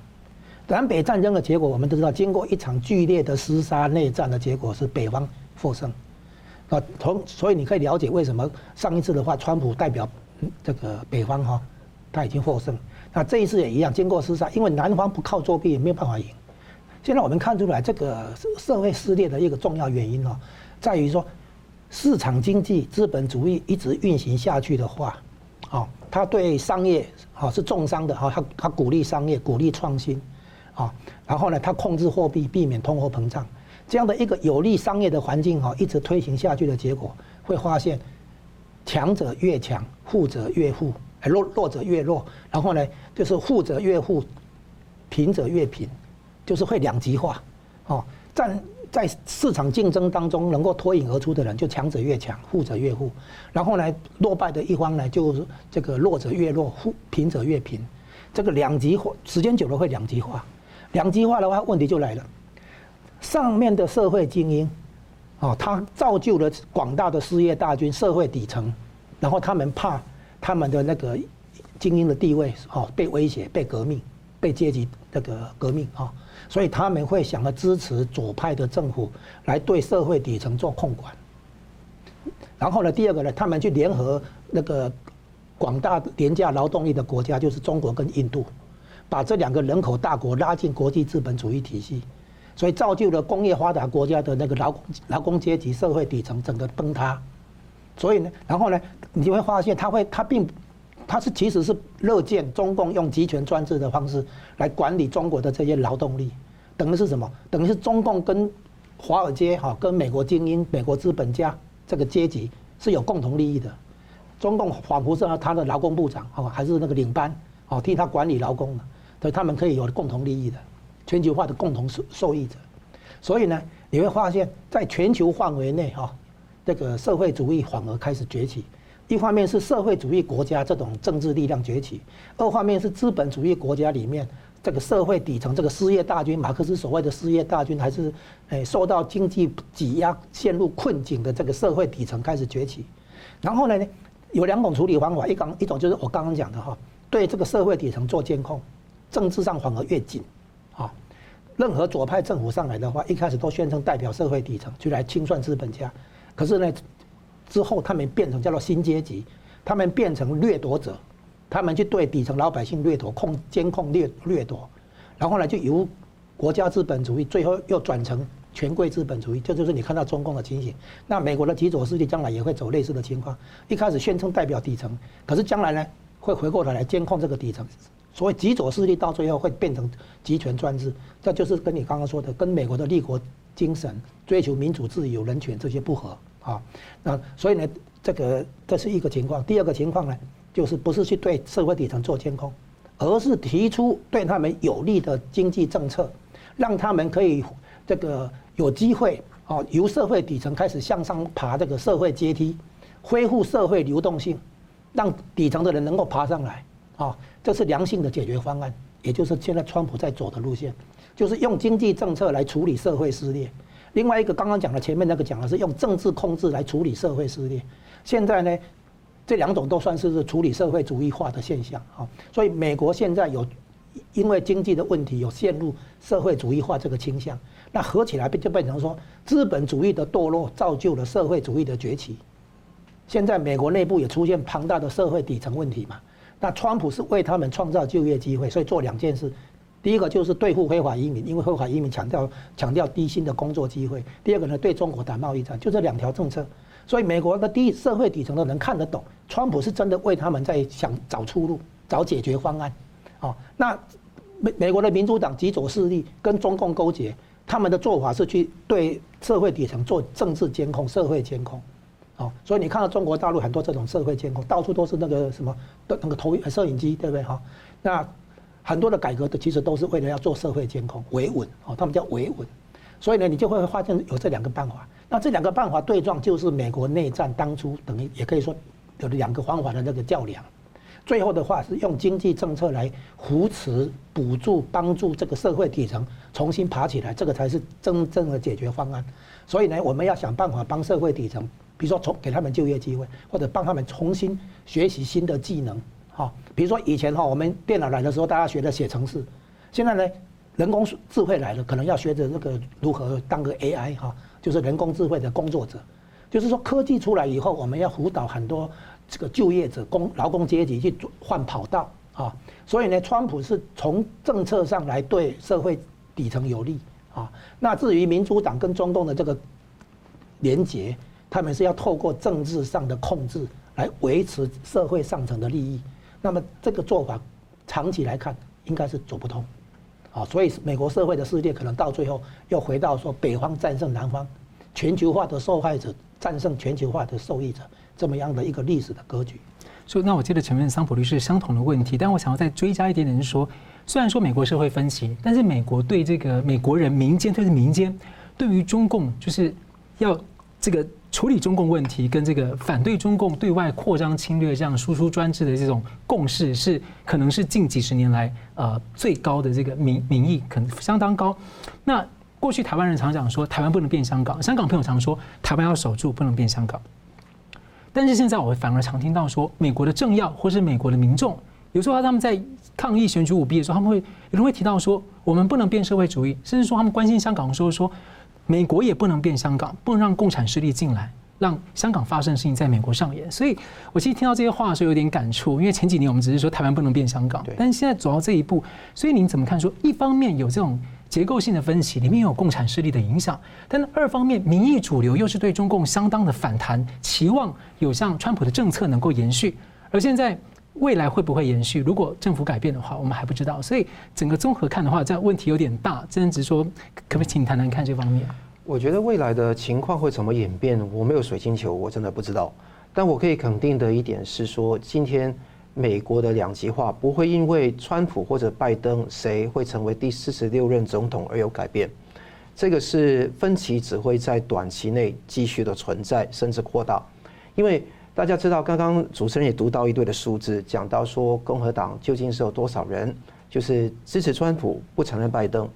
南北战争的结果我们都知道，经过一场剧烈的厮杀内战的结果是北方获胜。啊，从所以你可以了解为什么上一次的话，川普代表这个北方哈，他已经获胜。那这一次也一样，经过厮杀，因为南方不靠作弊也没有办法赢。现在我们看出来，这个社会撕裂的一个重要原因哦，在于说市场经济资本主义一直运行下去的话，啊，他对商业哦是重伤的哈，他他鼓励商业，鼓励创新，啊，然后呢，他控制货币，避免通货膨胀。这样的一个有利商业的环境哈，一直推行下去的结果，会发现强者越强，富者越富，弱弱者越弱。然后呢，就是富者越富，贫者越贫，就是会两极化。哦，在在市场竞争当中能够脱颖而出的人，就强者越强，富者越富。然后呢，落败的一方呢，就是这个弱者越弱，富贫者越贫。这个两极化，时间久了会两极化。两极化的话，问题就来了。上面的社会精英，哦，他造就了广大的失业大军、社会底层，然后他们怕他们的那个精英的地位哦被威胁、被革命、被阶级那个革命啊，所以他们会想要支持左派的政府来对社会底层做控管。然后呢，第二个呢，他们去联合那个广大廉价劳动力的国家，就是中国跟印度，把这两个人口大国拉进国际资本主义体系。所以造就了工业发达国家的那个劳工劳工阶级社会底层整个崩塌，所以呢，然后呢，你就会发现他会他并他是其实是乐见中共用集权专制的方式来管理中国的这些劳动力，等于是什么？等于是中共跟华尔街哈跟美国精英、美国资本家这个阶级是有共同利益的。中共仿佛是他的劳工部长哦，还是那个领班哦，替他管理劳工的，所以他们可以有共同利益的。全球化的共同受受益者，所以呢，你会发现在全球范围内哈，这个社会主义反而开始崛起。一方面是社会主义国家这种政治力量崛起，二方面是资本主义国家里面这个社会底层这个失业大军，马克思所谓的失业大军，还是诶受到经济挤压、陷入困境的这个社会底层开始崛起。然后呢，有两种处理方法，一刚一种就是我刚刚讲的哈，对这个社会底层做监控，政治上反而越紧。任何左派政府上来的话，一开始都宣称代表社会底层，就来清算资本家。可是呢，之后他们变成叫做新阶级，他们变成掠夺者，他们去对底层老百姓掠夺、控监控、掠掠夺，然后呢，就由国家资本主义，最后又转成权贵资本主义。这就是你看到中共的情形。那美国的极左势力将来也会走类似的情况，一开始宣称代表底层，可是将来呢，会回过头来监控这个底层。所谓极左势力到最后会变成集权专制，这就是跟你刚刚说的，跟美国的立国精神、追求民主、自由、人权这些不合啊。那所以呢，这个这是一个情况。第二个情况呢，就是不是去对社会底层做监控，而是提出对他们有利的经济政策，让他们可以这个有机会啊，由社会底层开始向上爬这个社会阶梯，恢复社会流动性，让底层的人能够爬上来啊。这是良性的解决方案，也就是现在川普在走的路线，就是用经济政策来处理社会撕裂。另外一个刚刚讲的前面那个讲的是用政治控制来处理社会撕裂。现在呢，这两种都算是处理社会主义化的现象啊。所以美国现在有因为经济的问题有陷入社会主义化这个倾向，那合起来就变成说资本主义的堕落造就了社会主义的崛起。现在美国内部也出现庞大的社会底层问题嘛。那川普是为他们创造就业机会，所以做两件事。第一个就是对付非法移民，因为非法移民强调强调低薪的工作机会。第二个呢，对中国打贸易战，就这两条政策。所以美国的低社会底层的人看得懂，川普是真的为他们在想找出路、找解决方案。哦，那美美国的民主党极左势力跟中共勾结，他们的做法是去对社会底层做政治监控、社会监控。哦，所以你看到中国大陆很多这种社会监控，到处都是那个什么的那个投影摄影机，对不对？哈，那很多的改革的其实都是为了要做社会监控，维稳哦，他们叫维稳。所以呢，你就会发现有这两个办法。那这两个办法对撞，就是美国内战当初等于也可以说有两个方法的那个较量。最后的话是用经济政策来扶持、补助、帮助这个社会底层重新爬起来，这个才是真正的解决方案。所以呢，我们要想办法帮社会底层。比如说，从给他们就业机会，或者帮他们重新学习新的技能，哈。比如说以前哈，我们电脑来的时候，大家学的写程式，现在呢，人工智慧来了，可能要学着那个如何当个 AI 哈，就是人工智慧的工作者。就是说，科技出来以后，我们要辅导很多这个就业者、工劳工阶级去换跑道啊。所以呢，川普是从政策上来对社会底层有利啊。那至于民主党跟中共的这个连结。他们是要透过政治上的控制来维持社会上层的利益，那么这个做法长期来看应该是走不通，啊，所以美国社会的世界可能到最后又回到说北方战胜南方，全球化的受害者战胜全球化的受益者这么样的一个历史的格局。所以，那我接着前面桑普律师相同的问题，但我想要再追加一点点，是说，虽然说美国社会分歧，但是美国对这个美国人民间，特别是民间，对于中共就是要这个。处理中共问题跟这个反对中共对外扩张侵略这样输出专制的这种共识，是可能是近几十年来呃最高的这个民民意，可能相当高。那过去台湾人常讲说台湾不能变香港，香港朋友常说台湾要守住，不能变香港。但是现在我反而常听到说，美国的政要或是美国的民众，有时候他们在抗议选举舞弊的时候，他们会有人会提到说，我们不能变社会主义，甚至说他们关心香港，说说美国也不能变香港，不能让共产势力进来。让香港发生的事情在美国上演，所以我其实听到这些话的时候有点感触，因为前几年我们只是说台湾不能变香港，但是现在走到这一步，所以您怎么看？说一方面有这种结构性的分歧，里面有共产势力的影响，但二方面民意主流又是对中共相当的反弹，期望有像川普的政策能够延续，而现在未来会不会延续？如果政府改变的话，我们还不知道。所以整个综合看的话，这样问题有点大，真的只是说，可不可以请谈谈看这方面？我觉得未来的情况会怎么演变？我没有水晶球，我真的不知道。但我可以肯定的一点是说，今天美国的两极化不会因为川普或者拜登谁会成为第四十六任总统而有改变。这个是分歧只会在短期内继续的存在，甚至扩大。因为大家知道，刚刚主持人也读到一堆的数字，讲到说共和党究竟是有多少人，就是支持川普，不承认拜登。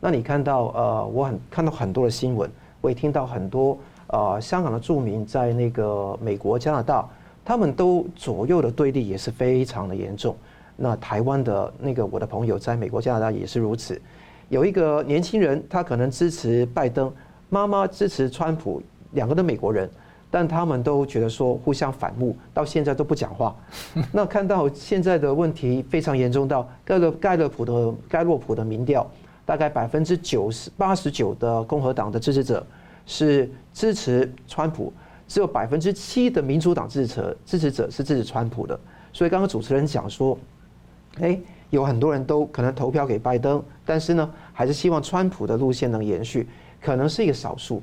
那你看到呃，我很看到很多的新闻，我也听到很多呃香港的住民在那个美国、加拿大，他们都左右的对立也是非常的严重。那台湾的那个我的朋友在美国、加拿大也是如此。有一个年轻人，他可能支持拜登，妈妈支持川普，两个都美国人，但他们都觉得说互相反目，到现在都不讲话。那看到现在的问题非常严重到盖勒盖勒普的盖洛普的民调。大概百分之九十八十九的共和党的支持者是支持川普，只有百分之七的民主党支持支持者是支持川普的。所以刚刚主持人讲说，哎，有很多人都可能投票给拜登，但是呢，还是希望川普的路线能延续，可能是一个少数，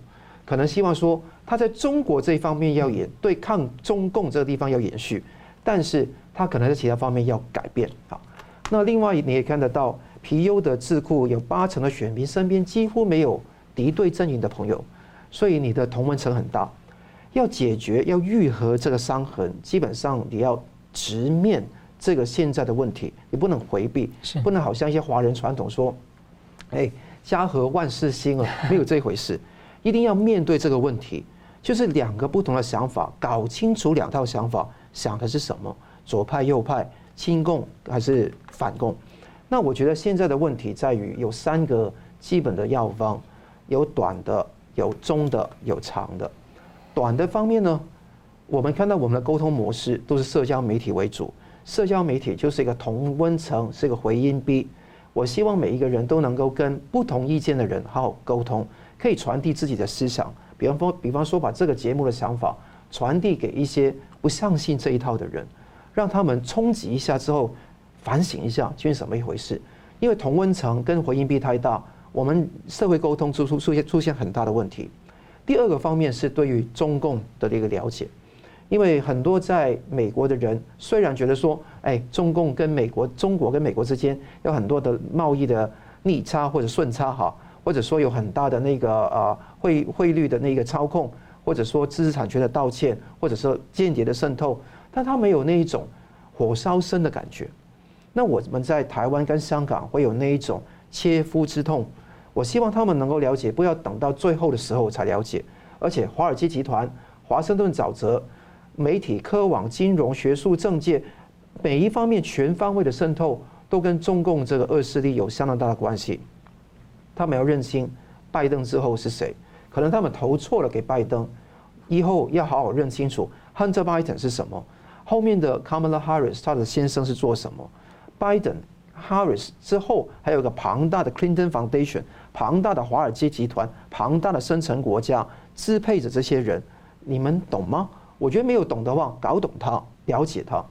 可能希望说他在中国这一方面要延对抗中共这个地方要延续，但是他可能在其他方面要改变。啊，那另外你也看得到。皮尤的智库有八成的选民身边几乎没有敌对阵营的朋友，所以你的同文层很大。要解决、要愈合这个伤痕，基本上你要直面这个现在的问题，你不能回避，不能好像一些华人传统说：“哎，家和万事兴啊，没有这回事。”一定要面对这个问题，就是两个不同的想法，搞清楚两套想法想的是什么，左派、右派，亲共还是反共。那我觉得现在的问题在于有三个基本的药方，有短的、有中的、有长的。短的方面呢，我们看到我们的沟通模式都是社交媒体为主，社交媒体就是一个同温层，是一个回音壁。我希望每一个人都能够跟不同意见的人好好沟通，可以传递自己的思想。比方说，比方说把这个节目的想法传递给一些不相信这一套的人，让他们冲击一下之后。反省一下，究竟什么一回事？因为同温层跟回音壁太大，我们社会沟通出出出现出现很大的问题。第二个方面是对于中共的一个了解，因为很多在美国的人虽然觉得说，哎，中共跟美国、中国跟美国之间有很多的贸易的逆差或者顺差哈，或者说有很大的那个呃汇汇率的那个操控，或者说知识产权的盗窃，或者说间谍的渗透，但他没有那一种火烧身的感觉。那我们在台湾跟香港会有那一种切肤之痛，我希望他们能够了解，不要等到最后的时候才了解。而且华尔街集团、华盛顿沼泽、媒体、科网、金融、学术、政界，每一方面全方位的渗透，都跟中共这个恶势力有相当大的关系。他们要认清拜登之后是谁，可能他们投错了给拜登，以后要好好认清楚 Hunter Biden 是什么，后面的 Kamala Harris 他的先生是做什么。Biden、Harris 之后，还有个庞大的 Clinton Foundation，庞大的华尔街集团，庞大的深层国家支配着这些人，你们懂吗？我觉得没有懂的话，搞懂它，了解它。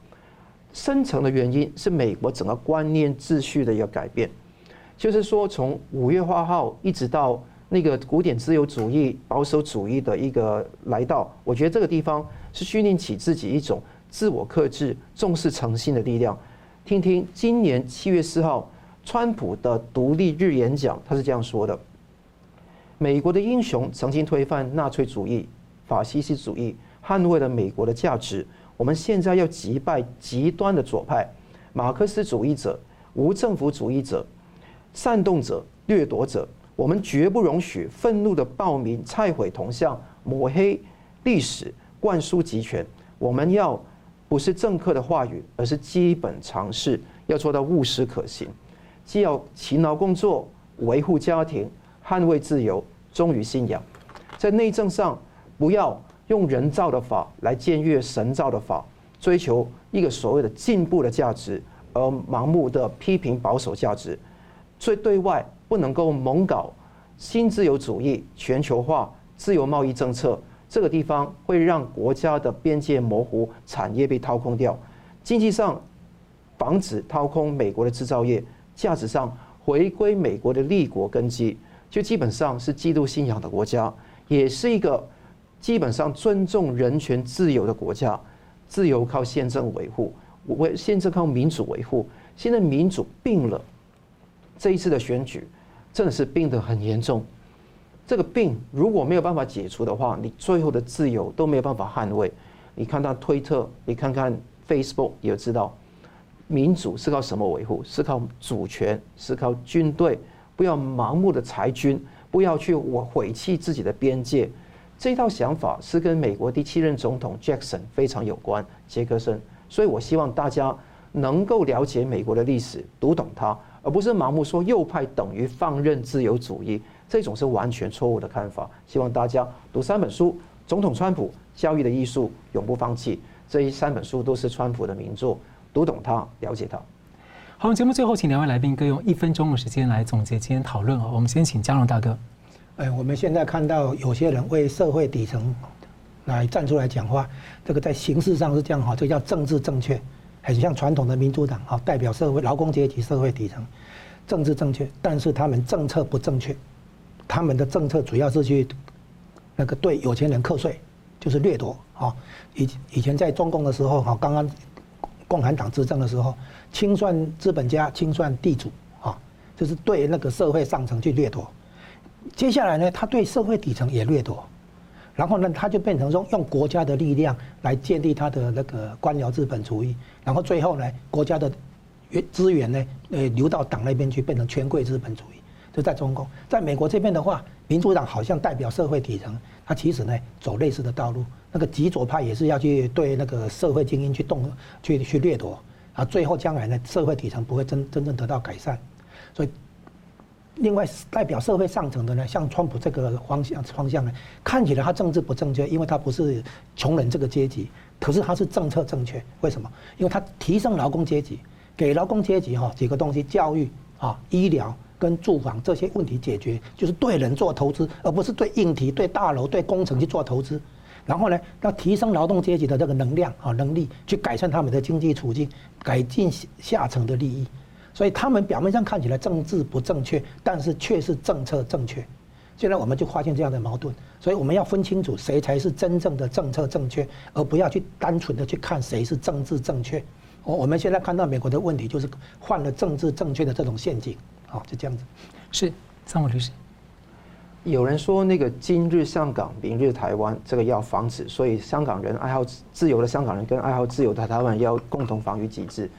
深层的原因是美国整个观念秩序的一个改变，就是说从五月花号一直到那个古典自由主义、保守主义的一个来到，我觉得这个地方是训练起自己一种自我克制、重视诚信的力量。听听今年七月四号，川普的独立日演讲，他是这样说的：“美国的英雄曾经推翻纳粹主义、法西斯主义，捍卫了美国的价值。我们现在要击败极端的左派、马克思主义者、无政府主义者、煽动者、掠夺者。我们绝不容许愤怒的暴民拆毁铜像、抹黑历史、灌输集权。我们要不是政客的话语，而是基本常识，要做到务实可行。既要勤劳工作，维护家庭，捍卫自由，忠于信仰。在内政上，不要用人造的法来僭越神造的法，追求一个所谓的进步的价值，而盲目的批评保守价值。所以对外不能够猛搞新自由主义、全球化、自由贸易政策，这个地方会让国家的边界模糊，产业被掏空掉。经济上防止掏空美国的制造业，价值上回归美国的立国根基，就基本上是基督信仰的国家，也是一个基本上尊重人权自由的国家。自由靠宪政维护，维宪政靠民主维护。现在民主病了。这一次的选举真的是病得很严重，这个病如果没有办法解除的话，你最后的自由都没有办法捍卫。你看看推特，你看看 Facebook，也知道民主是靠什么维护？是靠主权，是靠军队，不要盲目的裁军，不要去我毁弃自己的边界。这套想法是跟美国第七任总统 Jackson 非常有关，杰克森。所以我希望大家能够了解美国的历史，读懂它。而不是盲目说右派等于放任自由主义，这种是完全错误的看法。希望大家读三本书：《总统川普教育的艺术》、《永不放弃》。这一三本书都是川普的名作，读懂它，了解它。好，节目最后请两位来宾各用一分钟的时间来总结今天讨论。我们先请佳龙大哥。哎，我们现在看到有些人为社会底层来站出来讲话，这个在形式上是这样哈，这叫政治正确。很像传统的民主党，哈，代表社会劳工阶级、社会底层，政治正确，但是他们政策不正确。他们的政策主要是去那个对有钱人课税，就是掠夺，哈。以以前在中共的时候，哈，刚刚共产党执政的时候，清算资本家、清算地主，哈，就是对那个社会上层去掠夺。接下来呢，他对社会底层也掠夺。然后呢，他就变成说用国家的力量来建立他的那个官僚资本主义，然后最后呢，国家的资源呢，呃，流到党那边去，变成权贵资本主义。就在中共，在美国这边的话，民主党好像代表社会底层，他其实呢走类似的道路。那个极左派也是要去对那个社会精英去动，去去掠夺，啊，最后将来呢，社会底层不会真真正得到改善，所以。另外，代表社会上层的呢，像川普这个方向方向呢，看起来他政治不正确，因为他不是穷人这个阶级，可是他是政策正确。为什么？因为他提升劳工阶级，给劳工阶级哈几个东西：教育啊、医疗跟住房这些问题解决，就是对人做投资，而不是对硬体、对大楼、对工程去做投资。然后呢，要提升劳动阶级的这个能量啊能力，去改善他们的经济处境，改进下层的利益。所以他们表面上看起来政治不正确，但是却是政策正确。现在我们就发现这样的矛盾，所以我们要分清楚谁才是真正的政策正确，而不要去单纯的去看谁是政治正确。我我们现在看到美国的问题就是犯了政治正确的这种陷阱。好，就这样子。是，张伟律师。有人说那个今日香港，明日台湾，这个要防止，所以香港人爱好自由的香港人跟爱好自由的台湾要共同防御机制。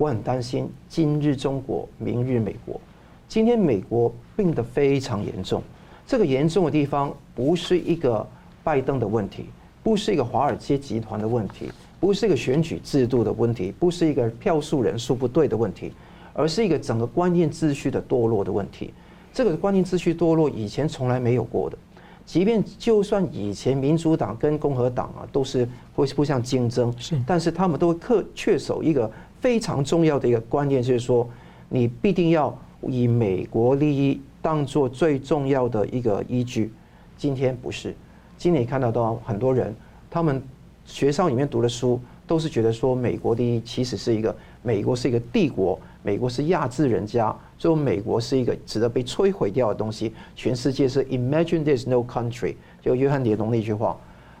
我很担心今日中国，明日美国。今天美国病得非常严重，这个严重的地方不是一个拜登的问题，不是一个华尔街集团的问题，不是一个选举制度的问题，不是一个票数人数不对的问题，而是一个整个观念秩序的堕落的问题。这个观念秩序堕落以前从来没有过的，即便就算以前民主党跟共和党啊都是会互相竞争，是，但是他们都会恪恪守一个。非常重要的一个观念就是说，你必定要以美国利益当做最重要的一个依据。今天不是，今天你看到的很多人，他们学校里面读的书都是觉得说，美国第一其实是一个美国是一个帝国，美国是亚制人家，最后美国是一个值得被摧毁掉的东西。全世界是 Imagine there's no country，就约翰列侬那句话。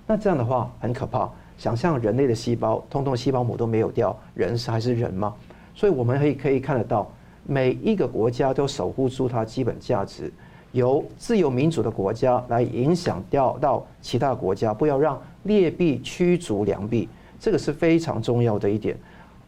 那这样的话很可怕。想象人类的细胞，通通细胞膜都没有掉，人是还是人吗？所以我们可以可以看得到，每一个国家都守护住它基本价值，由自由民主的国家来影响掉到其他国家，不要让劣币驱逐良币，这个是非常重要的一点。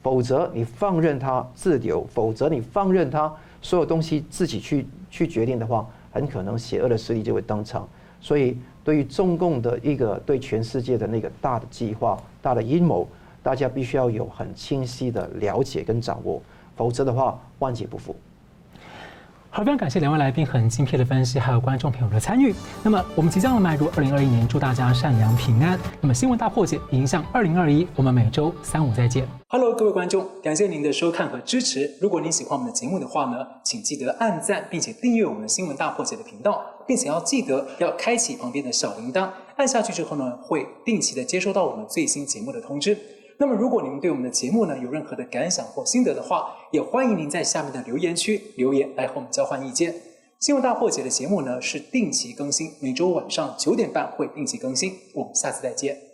否则你放任它自由，否则你放任它所有东西自己去去决定的话，很可能邪恶的势力就会登场。所以，对于中共的一个对全世界的那个大的计划、大的阴谋，大家必须要有很清晰的了解跟掌握，否则的话，万劫不复。好，非常感谢两位来宾很精辟的分析，还有观众朋友的参与。那么，我们即将要迈入二零二一年，祝大家善良平安。那么，新闻大破解迎向二零二一，我们每周三五再见。Hello，各位观众，感谢您的收看和支持。如果您喜欢我们的节目的话呢，请记得按赞，并且订阅我们新闻大破解的频道，并且要记得要开启旁边的小铃铛，按下去之后呢，会定期的接收到我们最新节目的通知。那么，如果您对我们的节目呢有任何的感想或心得的话，也欢迎您在下面的留言区留言来和我们交换意见。新闻大破解的节目呢是定期更新，每周晚上九点半会定期更新。我们下次再见。